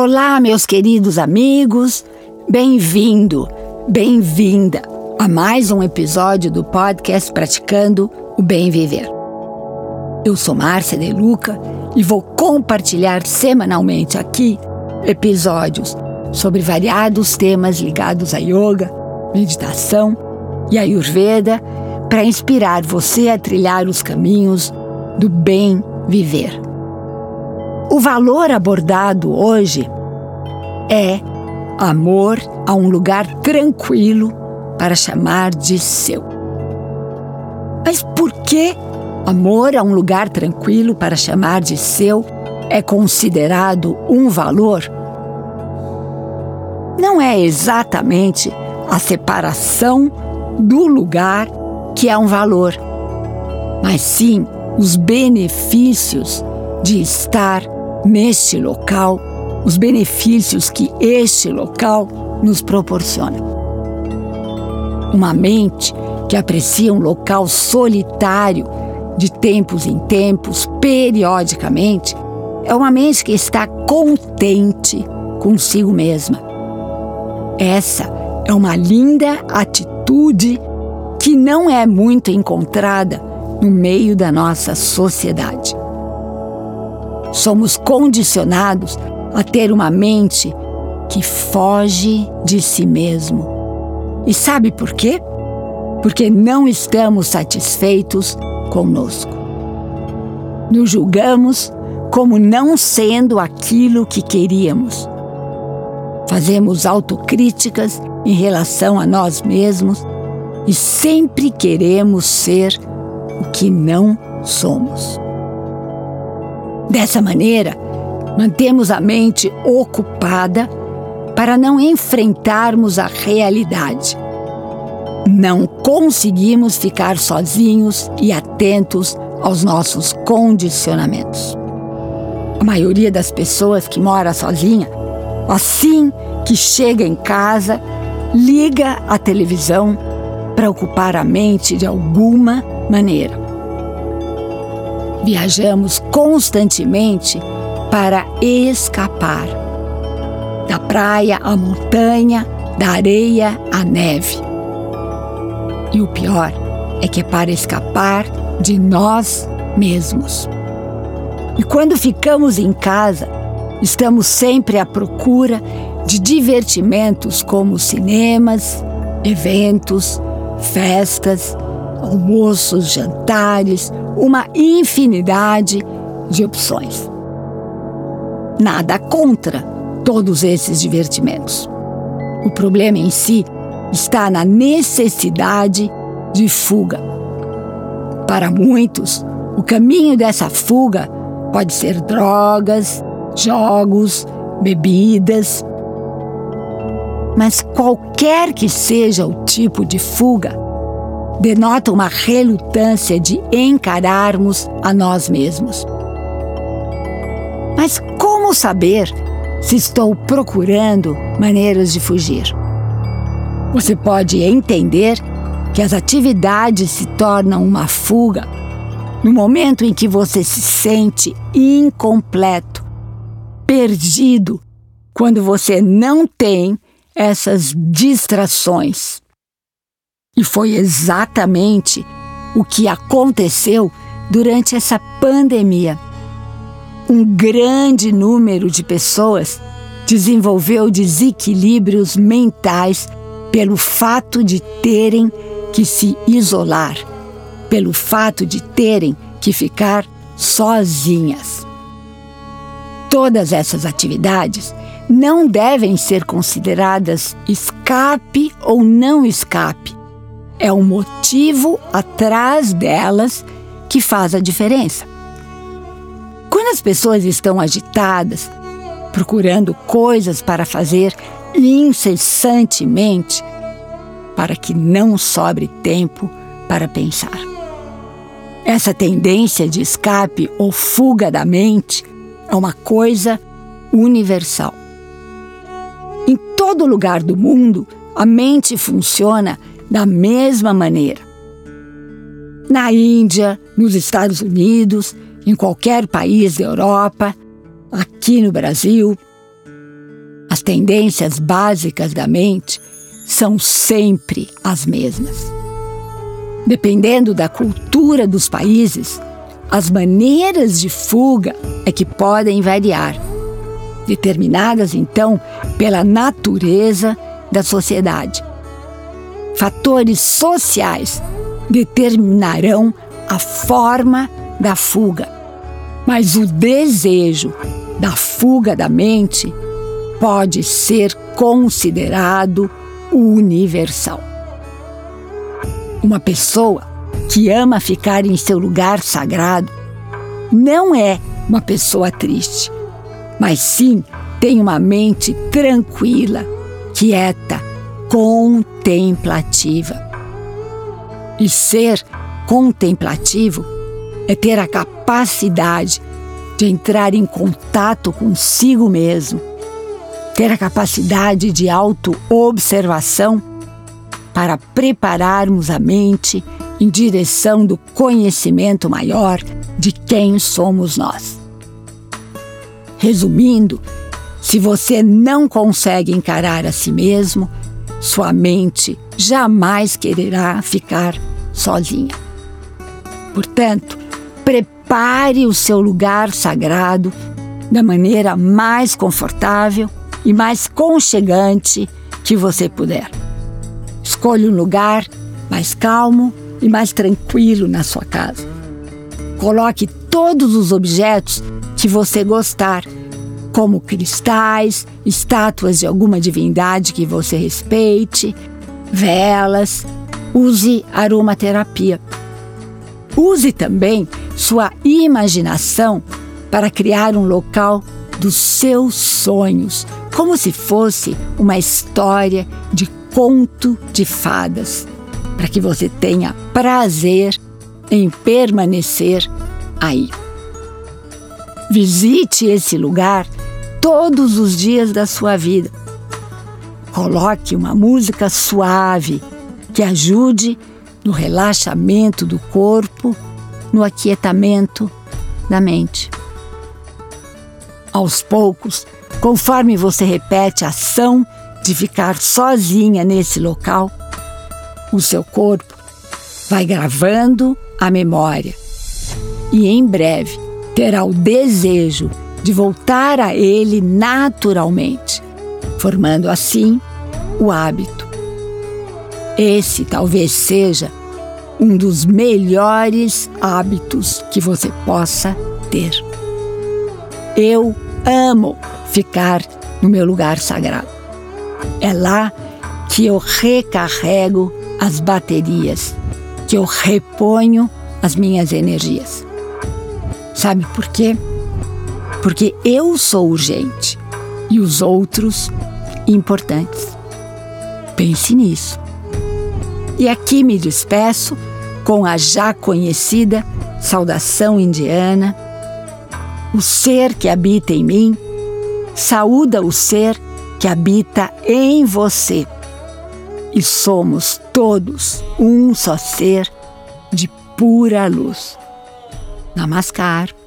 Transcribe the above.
Olá, meus queridos amigos, bem-vindo, bem-vinda a mais um episódio do podcast Praticando o Bem Viver. Eu sou Márcia De Luca e vou compartilhar semanalmente aqui episódios sobre variados temas ligados a yoga, meditação e ayurveda para inspirar você a trilhar os caminhos do bem viver. O valor abordado hoje é amor a um lugar tranquilo para chamar de seu. Mas por que amor a um lugar tranquilo para chamar de seu é considerado um valor? Não é exatamente a separação do lugar que é um valor, mas sim os benefícios de estar neste local, os benefícios que este local nos proporciona. Uma mente que aprecia um local solitário de tempos em tempos, periodicamente, é uma mente que está contente consigo mesma. Essa é uma linda atitude que não é muito encontrada no meio da nossa sociedade. Somos condicionados a ter uma mente que foge de si mesmo. E sabe por quê? Porque não estamos satisfeitos conosco. Nos julgamos como não sendo aquilo que queríamos. Fazemos autocríticas em relação a nós mesmos e sempre queremos ser o que não somos. Dessa maneira, mantemos a mente ocupada para não enfrentarmos a realidade. Não conseguimos ficar sozinhos e atentos aos nossos condicionamentos. A maioria das pessoas que mora sozinha, assim que chega em casa, liga a televisão para ocupar a mente de alguma maneira. Viajamos constantemente para escapar. Da praia à montanha, da areia à neve. E o pior é que é para escapar de nós mesmos. E quando ficamos em casa, estamos sempre à procura de divertimentos como cinemas, eventos, festas, almoços, jantares, uma infinidade de opções. Nada contra todos esses divertimentos. O problema em si está na necessidade de fuga. Para muitos, o caminho dessa fuga pode ser drogas, jogos, bebidas. Mas qualquer que seja o tipo de fuga, denota uma relutância de encararmos a nós mesmos. Mas como saber se estou procurando maneiras de fugir? Você pode entender que as atividades se tornam uma fuga no momento em que você se sente incompleto, perdido, quando você não tem essas distrações. E foi exatamente o que aconteceu durante essa pandemia. Um grande número de pessoas desenvolveu desequilíbrios mentais pelo fato de terem que se isolar, pelo fato de terem que ficar sozinhas. Todas essas atividades não devem ser consideradas escape ou não escape, é o motivo atrás delas que faz a diferença. Quando as pessoas estão agitadas, procurando coisas para fazer incessantemente, para que não sobre tempo para pensar. Essa tendência de escape ou fuga da mente é uma coisa universal. Em todo lugar do mundo, a mente funciona da mesma maneira. Na Índia, nos Estados Unidos, em qualquer país da Europa, aqui no Brasil, tendências básicas da mente são sempre as mesmas. Dependendo da cultura dos países, as maneiras de fuga é que podem variar, determinadas então pela natureza da sociedade. Fatores sociais determinarão a forma da fuga, mas o desejo da fuga da mente pode ser considerado universal. Uma pessoa que ama ficar em seu lugar sagrado não é uma pessoa triste, mas sim tem uma mente tranquila, quieta, contemplativa. E ser contemplativo é ter a capacidade de entrar em contato consigo mesmo, ter a capacidade de auto-observação para prepararmos a mente em direção do conhecimento maior de quem somos nós. Resumindo, se você não consegue encarar a si mesmo, sua mente jamais quererá ficar sozinha. Portanto, prepare o seu lugar sagrado da maneira mais confortável e mais conchegante que você puder. Escolha um lugar mais calmo e mais tranquilo na sua casa. Coloque todos os objetos que você gostar, como cristais, estátuas de alguma divindade que você respeite, velas. Use aromaterapia. Use também sua imaginação para criar um local dos seus sonhos, como se fosse uma história de conto de fadas para que você tenha prazer em permanecer aí. Visite esse lugar todos os dias da sua vida. Coloque uma música suave que ajude no relaxamento do corpo, no aquietamento da mente. Aos poucos, conforme você repete a ação de ficar sozinha nesse local, o seu corpo vai gravando a memória e em breve terá o desejo de voltar a ele naturalmente, formando assim o hábito. Esse talvez seja um dos melhores hábitos que você possa ter. Eu amo ficar no meu lugar sagrado. É lá que eu recarrego as baterias, que eu reponho as minhas energias. Sabe por quê? Porque eu sou urgente e os outros importantes. Pense nisso. E aqui me despeço com a já conhecida saudação indiana. O ser que habita em mim saúda o ser que habita em você e somos todos um só ser de pura luz. Namaskar.